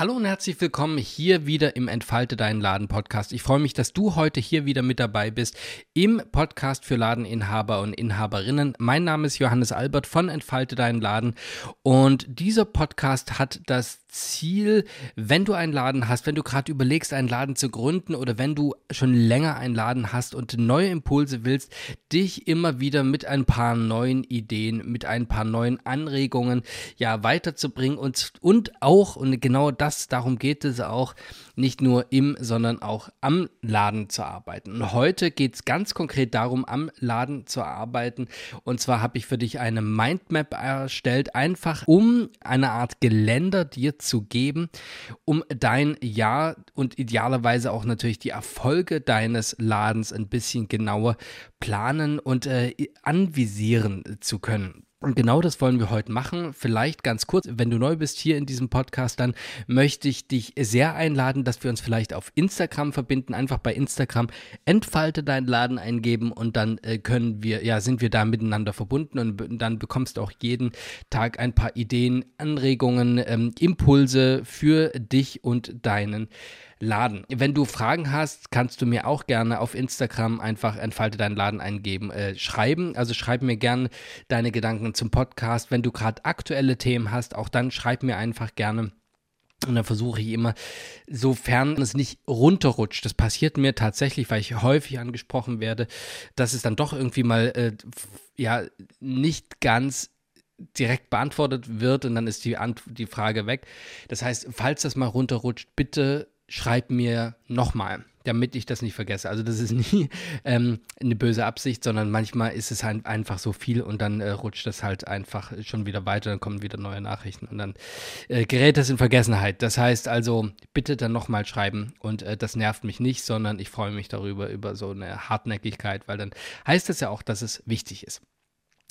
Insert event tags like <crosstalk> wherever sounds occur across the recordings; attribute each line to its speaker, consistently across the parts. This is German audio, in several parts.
Speaker 1: Hallo und herzlich willkommen hier wieder im Entfalte deinen Laden Podcast. Ich freue mich, dass du heute hier wieder mit dabei bist im Podcast für Ladeninhaber und Inhaberinnen. Mein Name ist Johannes Albert von Entfalte deinen Laden und dieser Podcast hat das Ziel, wenn du einen Laden hast, wenn du gerade überlegst, einen Laden zu gründen oder wenn du schon länger einen Laden hast und neue Impulse willst, dich immer wieder mit ein paar neuen Ideen, mit ein paar neuen Anregungen ja weiterzubringen und, und auch, und genau das, darum geht es auch, nicht nur im, sondern auch am Laden zu arbeiten. Und heute geht es ganz konkret darum, am Laden zu arbeiten. Und zwar habe ich für dich eine Mindmap erstellt, einfach um eine Art Geländer dir zu geben, um dein Jahr und idealerweise auch natürlich die Erfolge deines Ladens ein bisschen genauer planen und äh, anvisieren zu können. Und genau das wollen wir heute machen. Vielleicht ganz kurz, wenn du neu bist hier in diesem Podcast, dann möchte ich dich sehr einladen, dass wir uns vielleicht auf Instagram verbinden. Einfach bei Instagram entfalte deinen Laden eingeben und dann äh, können wir, ja, sind wir da miteinander verbunden und dann bekommst du auch jeden Tag ein paar Ideen, Anregungen, ähm, Impulse für dich und deinen Laden. Wenn du Fragen hast, kannst du mir auch gerne auf Instagram einfach entfalte deinen Laden eingeben, äh, schreiben. Also schreib mir gerne deine Gedanken zum Podcast. Wenn du gerade aktuelle Themen hast, auch dann schreib mir einfach gerne. Und dann versuche ich immer, sofern es nicht runterrutscht, das passiert mir tatsächlich, weil ich häufig angesprochen werde, dass es dann doch irgendwie mal, äh, ja, nicht ganz direkt beantwortet wird und dann ist die, Ant die Frage weg. Das heißt, falls das mal runterrutscht, bitte schreib mir nochmal, damit ich das nicht vergesse. Also das ist <laughs> nie ähm, eine böse Absicht, sondern manchmal ist es halt einfach so viel und dann äh, rutscht das halt einfach schon wieder weiter, dann kommen wieder neue Nachrichten und dann äh, gerät das in Vergessenheit. Das heißt also, bitte dann nochmal schreiben und äh, das nervt mich nicht, sondern ich freue mich darüber, über so eine Hartnäckigkeit, weil dann heißt das ja auch, dass es wichtig ist.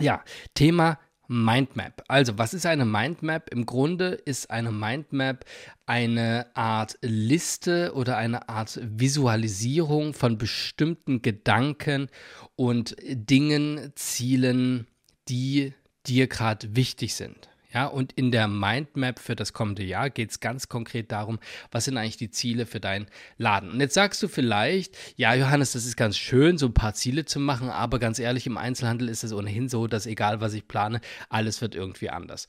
Speaker 1: Ja, Thema Mindmap. Also, was ist eine Mindmap? Im Grunde ist eine Mindmap eine Art Liste oder eine Art Visualisierung von bestimmten Gedanken und Dingen, Zielen, die dir gerade wichtig sind. Ja, und in der Mindmap für das kommende Jahr geht es ganz konkret darum, was sind eigentlich die Ziele für deinen Laden. Und jetzt sagst du vielleicht, ja, Johannes, das ist ganz schön, so ein paar Ziele zu machen, aber ganz ehrlich, im Einzelhandel ist es ohnehin so, dass egal was ich plane, alles wird irgendwie anders.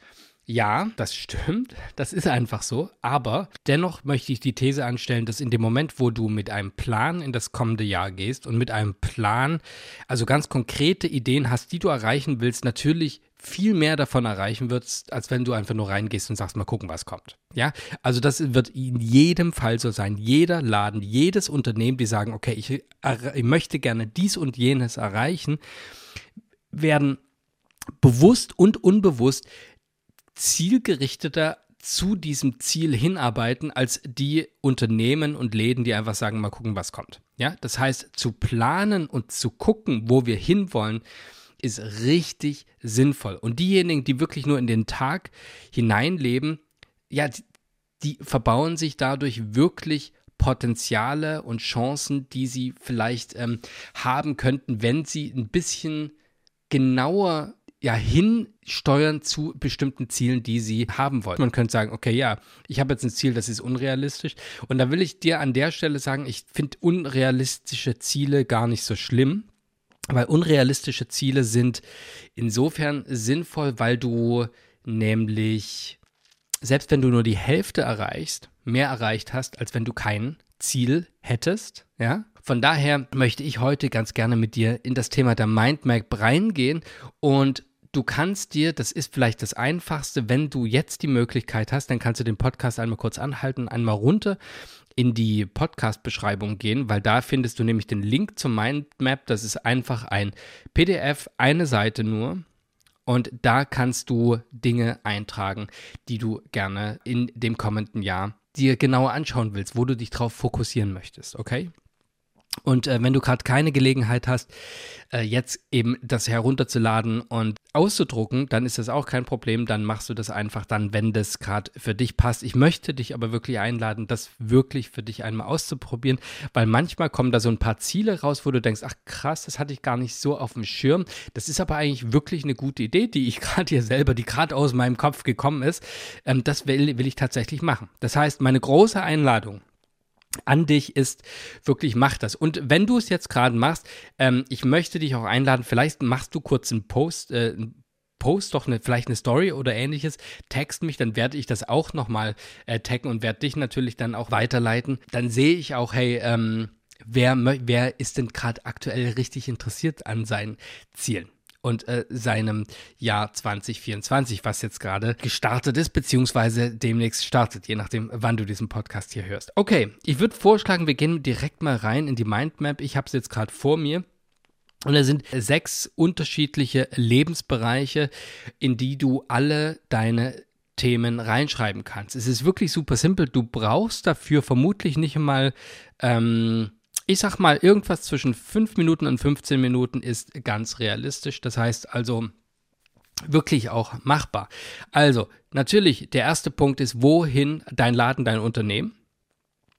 Speaker 1: Ja, das stimmt, das ist einfach so, aber dennoch möchte ich die These anstellen, dass in dem Moment, wo du mit einem Plan in das kommende Jahr gehst und mit einem Plan, also ganz konkrete Ideen hast, die du erreichen willst, natürlich viel mehr davon erreichen wirst, als wenn du einfach nur reingehst und sagst, mal gucken, was kommt. Ja, also das wird in jedem Fall so sein. Jeder Laden, jedes Unternehmen, die sagen, okay, ich, ich möchte gerne dies und jenes erreichen, werden bewusst und unbewusst zielgerichteter zu diesem Ziel hinarbeiten als die Unternehmen und Läden, die einfach sagen, mal gucken, was kommt. Ja, das heißt, zu planen und zu gucken, wo wir hinwollen, ist richtig sinnvoll. Und diejenigen, die wirklich nur in den Tag hineinleben, ja, die, die verbauen sich dadurch wirklich Potenziale und Chancen, die sie vielleicht ähm, haben könnten, wenn sie ein bisschen genauer ja hinsteuern zu bestimmten Zielen, die sie haben wollen. Man könnte sagen, okay, ja, ich habe jetzt ein Ziel, das ist unrealistisch. Und da will ich dir an der Stelle sagen, ich finde unrealistische Ziele gar nicht so schlimm. Weil unrealistische Ziele sind insofern sinnvoll, weil du nämlich, selbst wenn du nur die Hälfte erreichst, mehr erreicht hast, als wenn du kein Ziel hättest, ja. Von daher möchte ich heute ganz gerne mit dir in das Thema der Mindmap reingehen und du kannst dir, das ist vielleicht das Einfachste, wenn du jetzt die Möglichkeit hast, dann kannst du den Podcast einmal kurz anhalten, einmal runter in die Podcast-Beschreibung gehen, weil da findest du nämlich den Link zum Mindmap. Das ist einfach ein PDF, eine Seite nur. Und da kannst du Dinge eintragen, die du gerne in dem kommenden Jahr dir genauer anschauen willst, wo du dich drauf fokussieren möchtest, okay? Und äh, wenn du gerade keine Gelegenheit hast, äh, jetzt eben das herunterzuladen und auszudrucken, dann ist das auch kein Problem. Dann machst du das einfach dann, wenn das gerade für dich passt. Ich möchte dich aber wirklich einladen, das wirklich für dich einmal auszuprobieren, weil manchmal kommen da so ein paar Ziele raus, wo du denkst, ach krass, das hatte ich gar nicht so auf dem Schirm. Das ist aber eigentlich wirklich eine gute Idee, die ich <laughs> gerade hier selber, die gerade aus meinem Kopf gekommen ist. Ähm, das will, will ich tatsächlich machen. Das heißt, meine große Einladung an dich ist, wirklich mach das. Und wenn du es jetzt gerade machst, ähm, ich möchte dich auch einladen, vielleicht machst du kurz einen Post, äh, einen Post doch eine, vielleicht eine Story oder ähnliches, text mich, dann werde ich das auch nochmal äh, taggen und werde dich natürlich dann auch weiterleiten. Dann sehe ich auch, hey, ähm, wer, wer ist denn gerade aktuell richtig interessiert an seinen Zielen? Und äh, seinem Jahr 2024, was jetzt gerade gestartet ist, beziehungsweise demnächst startet, je nachdem, wann du diesen Podcast hier hörst. Okay, ich würde vorschlagen, wir gehen direkt mal rein in die Mindmap. Ich habe es jetzt gerade vor mir. Und da sind sechs unterschiedliche Lebensbereiche, in die du alle deine Themen reinschreiben kannst. Es ist wirklich super simpel. Du brauchst dafür vermutlich nicht einmal ähm, ich sag mal, irgendwas zwischen 5 Minuten und 15 Minuten ist ganz realistisch. Das heißt also wirklich auch machbar. Also, natürlich, der erste Punkt ist, wohin dein Laden, dein Unternehmen?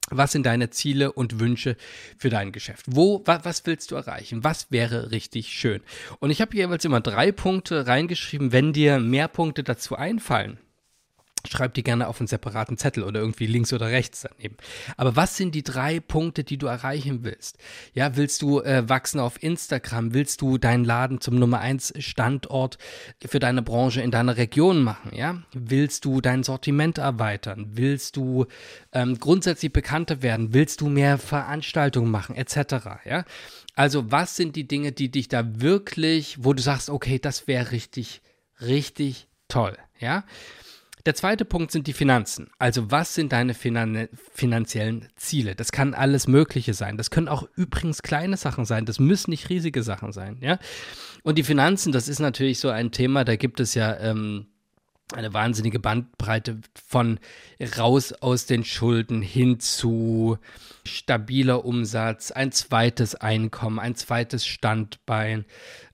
Speaker 1: Was sind deine Ziele und Wünsche für dein Geschäft? Wo, wa, was willst du erreichen? Was wäre richtig schön? Und ich habe jeweils immer drei Punkte reingeschrieben. Wenn dir mehr Punkte dazu einfallen, Schreib die gerne auf einen separaten Zettel oder irgendwie links oder rechts daneben. Aber was sind die drei Punkte, die du erreichen willst? Ja, willst du äh, wachsen auf Instagram? Willst du deinen Laden zum Nummer 1 Standort für deine Branche in deiner Region machen? Ja, willst du dein Sortiment erweitern? Willst du ähm, grundsätzlich bekannter werden? Willst du mehr Veranstaltungen machen? Etc. Ja, also was sind die Dinge, die dich da wirklich, wo du sagst, okay, das wäre richtig, richtig toll? Ja. Der zweite Punkt sind die Finanzen. Also was sind deine finan finanziellen Ziele? Das kann alles Mögliche sein. Das können auch übrigens kleine Sachen sein. Das müssen nicht riesige Sachen sein. Ja. Und die Finanzen, das ist natürlich so ein Thema. Da gibt es ja ähm, eine wahnsinnige Bandbreite von raus aus den Schulden hin zu stabiler Umsatz, ein zweites Einkommen, ein zweites Standbein,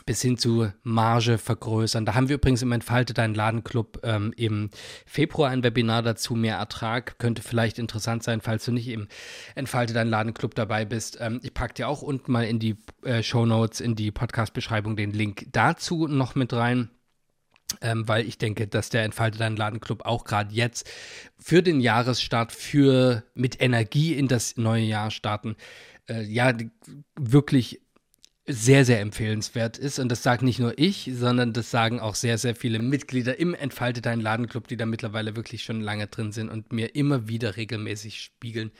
Speaker 1: bis hin zu Marge vergrößern. Da haben wir übrigens im Entfalte deinen Ladenclub ähm, im Februar ein Webinar dazu. Mehr Ertrag könnte vielleicht interessant sein, falls du nicht im Entfalte deinen Ladenclub dabei bist. Ähm, ich packe dir auch unten mal in die äh, Show Notes, in die Podcast-Beschreibung den Link dazu noch mit rein. Ähm, weil ich denke, dass der Entfalte deinen Ladenclub auch gerade jetzt für den Jahresstart, für mit Energie in das neue Jahr starten, äh, ja, wirklich sehr, sehr empfehlenswert ist. Und das sagt nicht nur ich, sondern das sagen auch sehr, sehr viele Mitglieder im Entfalte Dein Ladenclub, die da mittlerweile wirklich schon lange drin sind und mir immer wieder regelmäßig spiegeln,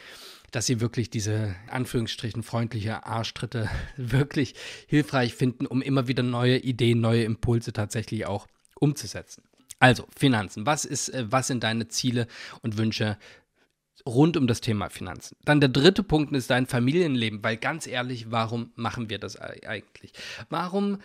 Speaker 1: dass sie wirklich diese Anführungsstrichen freundliche Arschtritte <laughs> wirklich hilfreich finden, um immer wieder neue Ideen, neue Impulse tatsächlich auch umzusetzen. Also Finanzen. Was ist, äh, was sind deine Ziele und Wünsche rund um das Thema Finanzen. Dann der dritte Punkt ist dein Familienleben, weil ganz ehrlich, warum machen wir das eigentlich? Warum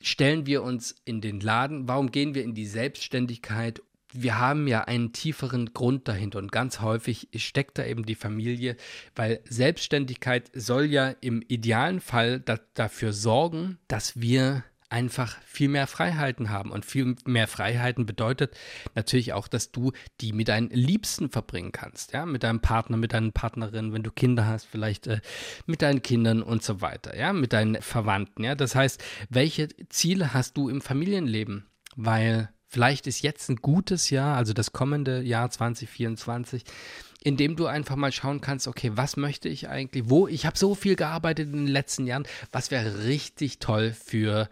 Speaker 1: stellen wir uns in den Laden? Warum gehen wir in die Selbstständigkeit? Wir haben ja einen tieferen Grund dahinter und ganz häufig steckt da eben die Familie, weil Selbstständigkeit soll ja im idealen Fall da, dafür sorgen, dass wir einfach viel mehr Freiheiten haben. Und viel mehr Freiheiten bedeutet natürlich auch, dass du die mit deinen Liebsten verbringen kannst, ja, mit deinem Partner, mit deinen Partnerinnen, wenn du Kinder hast, vielleicht äh, mit deinen Kindern und so weiter, ja, mit deinen Verwandten, ja. Das heißt, welche Ziele hast du im Familienleben? Weil vielleicht ist jetzt ein gutes Jahr, also das kommende Jahr 2024, indem du einfach mal schauen kannst, okay, was möchte ich eigentlich, wo, ich habe so viel gearbeitet in den letzten Jahren, was wäre richtig toll für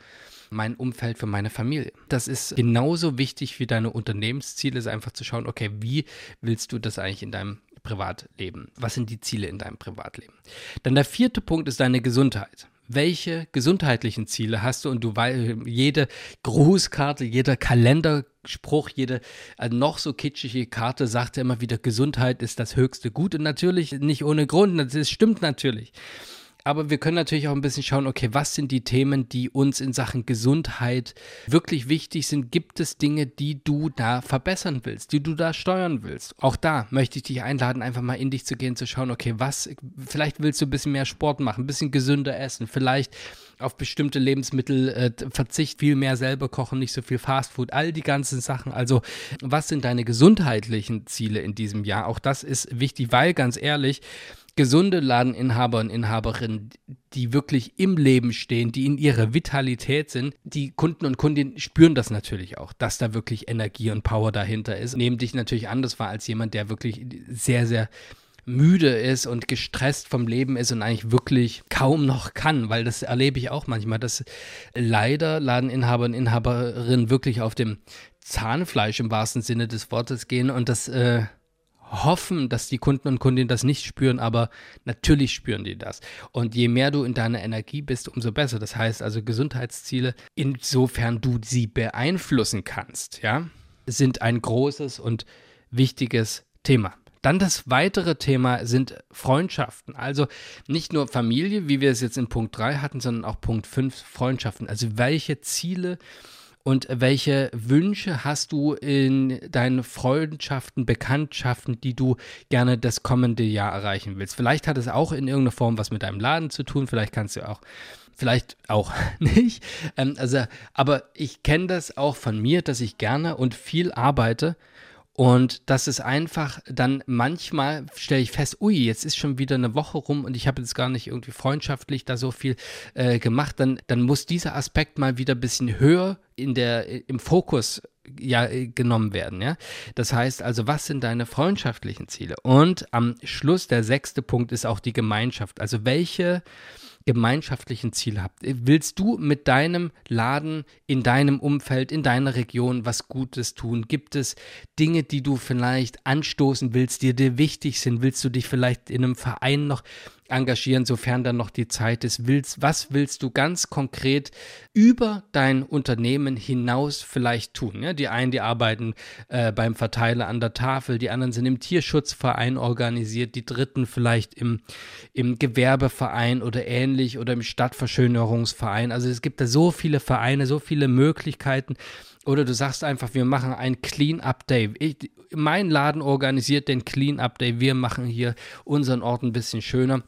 Speaker 1: mein Umfeld, für meine Familie. Das ist genauso wichtig wie deine Unternehmensziele, ist einfach zu schauen, okay, wie willst du das eigentlich in deinem Privatleben? Was sind die Ziele in deinem Privatleben? Dann der vierte Punkt ist deine Gesundheit welche gesundheitlichen Ziele hast du und du weißt, jede Grußkarte, jeder Kalenderspruch, jede also noch so kitschige Karte sagt ja immer wieder, Gesundheit ist das höchste Gut und natürlich nicht ohne Grund, das stimmt natürlich. Aber wir können natürlich auch ein bisschen schauen, okay, was sind die Themen, die uns in Sachen Gesundheit wirklich wichtig sind? Gibt es Dinge, die du da verbessern willst, die du da steuern willst? Auch da möchte ich dich einladen, einfach mal in dich zu gehen, zu schauen, okay, was, vielleicht willst du ein bisschen mehr Sport machen, ein bisschen gesünder essen, vielleicht auf bestimmte Lebensmittel äh, Verzicht, viel mehr selber kochen, nicht so viel Fastfood, all die ganzen Sachen. Also, was sind deine gesundheitlichen Ziele in diesem Jahr? Auch das ist wichtig, weil ganz ehrlich, gesunde Ladeninhaber und Inhaberinnen, die wirklich im Leben stehen, die in ihrer Vitalität sind, die Kunden und Kundinnen spüren das natürlich auch, dass da wirklich Energie und Power dahinter ist. Nehmen dich natürlich anders wahr als jemand, der wirklich sehr, sehr müde ist und gestresst vom Leben ist und eigentlich wirklich kaum noch kann, weil das erlebe ich auch manchmal, dass leider Ladeninhaber und Inhaberinnen wirklich auf dem Zahnfleisch im wahrsten Sinne des Wortes gehen und das äh, hoffen, dass die Kunden und Kundinnen das nicht spüren, aber natürlich spüren die das. Und je mehr du in deiner Energie bist, umso besser. Das heißt also Gesundheitsziele, insofern du sie beeinflussen kannst, ja, sind ein großes und wichtiges Thema. Dann das weitere Thema sind Freundschaften. Also nicht nur Familie, wie wir es jetzt in Punkt 3 hatten, sondern auch Punkt 5 Freundschaften. Also welche Ziele und welche Wünsche hast du in deinen Freundschaften, Bekanntschaften, die du gerne das kommende Jahr erreichen willst? Vielleicht hat es auch in irgendeiner Form was mit deinem Laden zu tun, vielleicht kannst du auch vielleicht auch <laughs> nicht. Ähm, also, aber ich kenne das auch von mir, dass ich gerne und viel arbeite und das ist einfach dann manchmal stelle ich fest, ui, jetzt ist schon wieder eine Woche rum und ich habe jetzt gar nicht irgendwie freundschaftlich da so viel äh, gemacht. Dann, dann muss dieser Aspekt mal wieder ein bisschen höher in der, im Fokus ja, genommen werden. Ja? Das heißt also, was sind deine freundschaftlichen Ziele? Und am Schluss, der sechste Punkt ist auch die Gemeinschaft. Also welche gemeinschaftlichen Ziel habt. Willst du mit deinem Laden in deinem Umfeld, in deiner Region was Gutes tun? Gibt es Dinge, die du vielleicht anstoßen willst, die dir wichtig sind? Willst du dich vielleicht in einem Verein noch engagieren, sofern dann noch die Zeit ist. Willst, was willst du ganz konkret über dein Unternehmen hinaus vielleicht tun? Ja, die einen, die arbeiten äh, beim Verteiler an der Tafel, die anderen sind im Tierschutzverein organisiert, die dritten vielleicht im, im Gewerbeverein oder ähnlich oder im Stadtverschönerungsverein. Also es gibt da so viele Vereine, so viele Möglichkeiten. Oder du sagst einfach, wir machen ein Clean-Up Day. Ich, mein Laden organisiert den Clean-Up Day. Wir machen hier unseren Ort ein bisschen schöner.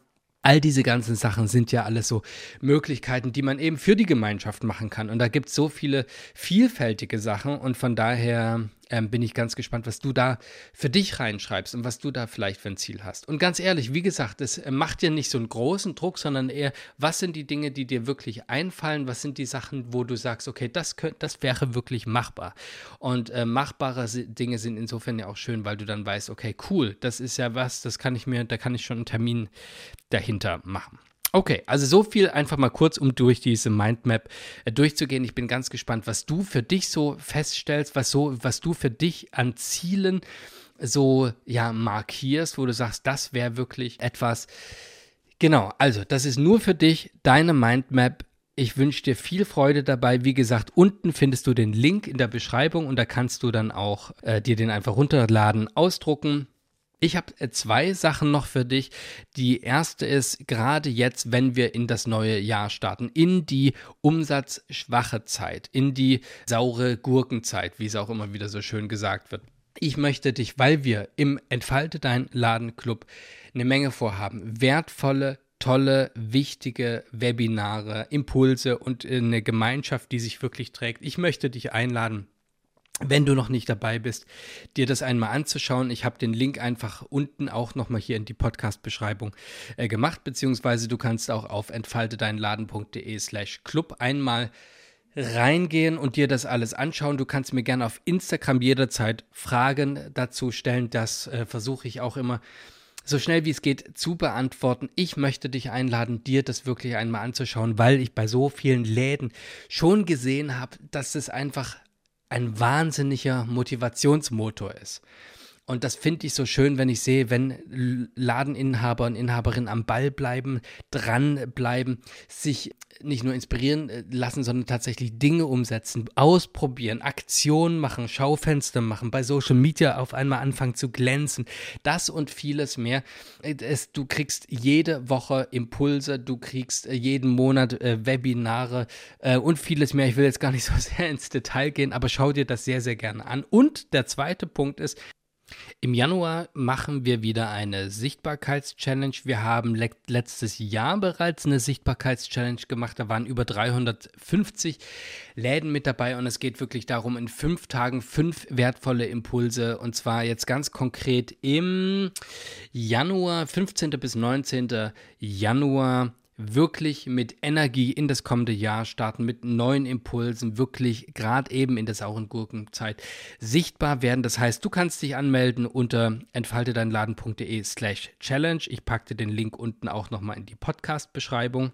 Speaker 1: All diese ganzen Sachen sind ja alles so Möglichkeiten, die man eben für die Gemeinschaft machen kann. Und da gibt es so viele vielfältige Sachen. Und von daher ähm, bin ich ganz gespannt, was du da für dich reinschreibst und was du da vielleicht für ein Ziel hast. Und ganz ehrlich, wie gesagt, es äh, macht dir nicht so einen großen Druck, sondern eher, was sind die Dinge, die dir wirklich einfallen? Was sind die Sachen, wo du sagst, okay, das, könnt, das wäre wirklich machbar. Und äh, machbare Dinge sind insofern ja auch schön, weil du dann weißt, okay, cool, das ist ja was, das kann ich mir, da kann ich schon einen Termin dahinter machen. Okay, also so viel einfach mal kurz, um durch diese Mindmap äh, durchzugehen. Ich bin ganz gespannt, was du für dich so feststellst, was so, was du für dich an Zielen so ja markierst, wo du sagst, das wäre wirklich etwas. Genau, also das ist nur für dich deine Mindmap. Ich wünsche dir viel Freude dabei. Wie gesagt, unten findest du den Link in der Beschreibung und da kannst du dann auch äh, dir den einfach runterladen, ausdrucken ich habe äh, zwei Sachen noch für dich. Die erste ist gerade jetzt, wenn wir in das neue Jahr starten, in die umsatzschwache Zeit, in die saure Gurkenzeit, wie es auch immer wieder so schön gesagt wird. Ich möchte dich, weil wir im Entfalte dein Ladenclub eine Menge vorhaben, wertvolle tolle, wichtige Webinare, Impulse und eine Gemeinschaft, die sich wirklich trägt. Ich möchte dich einladen, wenn du noch nicht dabei bist, dir das einmal anzuschauen. Ich habe den Link einfach unten auch nochmal hier in die Podcast-Beschreibung äh, gemacht, beziehungsweise du kannst auch auf entfaltedeinladen.de slash club einmal reingehen und dir das alles anschauen. Du kannst mir gerne auf Instagram jederzeit Fragen dazu stellen. Das äh, versuche ich auch immer so schnell wie es geht zu beantworten. Ich möchte dich einladen, dir das wirklich einmal anzuschauen, weil ich bei so vielen Läden schon gesehen habe, dass es einfach ein wahnsinniger Motivationsmotor ist. Und das finde ich so schön, wenn ich sehe, wenn Ladeninhaber und Inhaberinnen am Ball bleiben, dranbleiben, sich nicht nur inspirieren äh, lassen, sondern tatsächlich Dinge umsetzen, ausprobieren, Aktionen machen, Schaufenster machen, bei Social Media auf einmal anfangen zu glänzen. Das und vieles mehr. Äh, es, du kriegst jede Woche Impulse, du kriegst äh, jeden Monat äh, Webinare äh, und vieles mehr. Ich will jetzt gar nicht so <laughs> sehr ins Detail gehen, aber schau dir das sehr, sehr gerne an. Und der zweite Punkt ist, im Januar machen wir wieder eine Sichtbarkeitschallenge. Wir haben le letztes Jahr bereits eine Sichtbarkeitschallenge gemacht. Da waren über 350 Läden mit dabei und es geht wirklich darum, in fünf Tagen fünf wertvolle Impulse und zwar jetzt ganz konkret im Januar, 15. bis 19. Januar wirklich mit Energie in das kommende Jahr starten, mit neuen Impulsen, wirklich gerade eben in der sauren Gurkenzeit sichtbar werden. Das heißt, du kannst dich anmelden unter entfaltedeinladen.de slash challenge. Ich packte den Link unten auch nochmal in die Podcast-Beschreibung.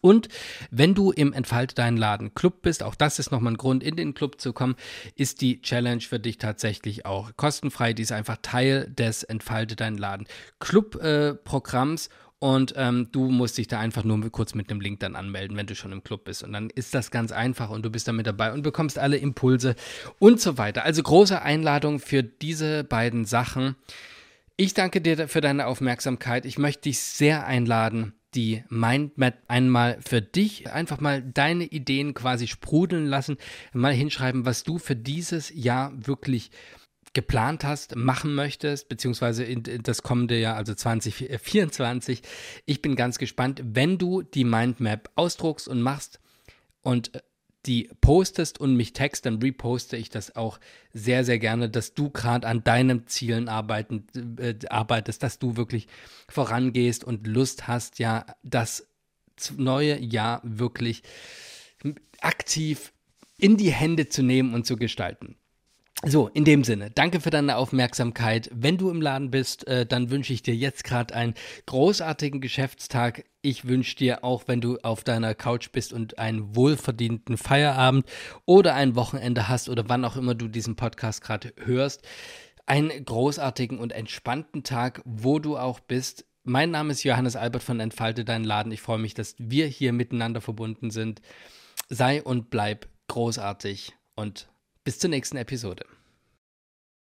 Speaker 1: Und wenn du im Entfalte deinen Laden Club bist, auch das ist nochmal ein Grund, in den Club zu kommen, ist die Challenge für dich tatsächlich auch kostenfrei. Die ist einfach Teil des Entfalte deinen Laden Club-Programms. Äh, und ähm, du musst dich da einfach nur kurz mit einem Link dann anmelden, wenn du schon im Club bist. Und dann ist das ganz einfach und du bist da mit dabei und bekommst alle Impulse und so weiter. Also große Einladung für diese beiden Sachen. Ich danke dir für deine Aufmerksamkeit. Ich möchte dich sehr einladen, die Mindmap einmal für dich, einfach mal deine Ideen quasi sprudeln lassen, mal hinschreiben, was du für dieses Jahr wirklich geplant hast, machen möchtest, beziehungsweise in, in das kommende Jahr, also 2024. Ich bin ganz gespannt, wenn du die Mindmap ausdruckst und machst und äh, die postest und mich text, dann reposte ich das auch sehr, sehr gerne, dass du gerade an deinen Zielen arbeiten, äh, arbeitest, dass du wirklich vorangehst und Lust hast, ja, das neue Jahr wirklich aktiv in die Hände zu nehmen und zu gestalten. So, in dem Sinne, danke für deine Aufmerksamkeit. Wenn du im Laden bist, äh, dann wünsche ich dir jetzt gerade einen großartigen Geschäftstag. Ich wünsche dir auch, wenn du auf deiner Couch bist und einen wohlverdienten Feierabend oder ein Wochenende hast oder wann auch immer du diesen Podcast gerade hörst, einen großartigen und entspannten Tag, wo du auch bist. Mein Name ist Johannes Albert von Entfalte deinen Laden. Ich freue mich, dass wir hier miteinander verbunden sind. Sei und bleib großartig und bis zur nächsten Episode.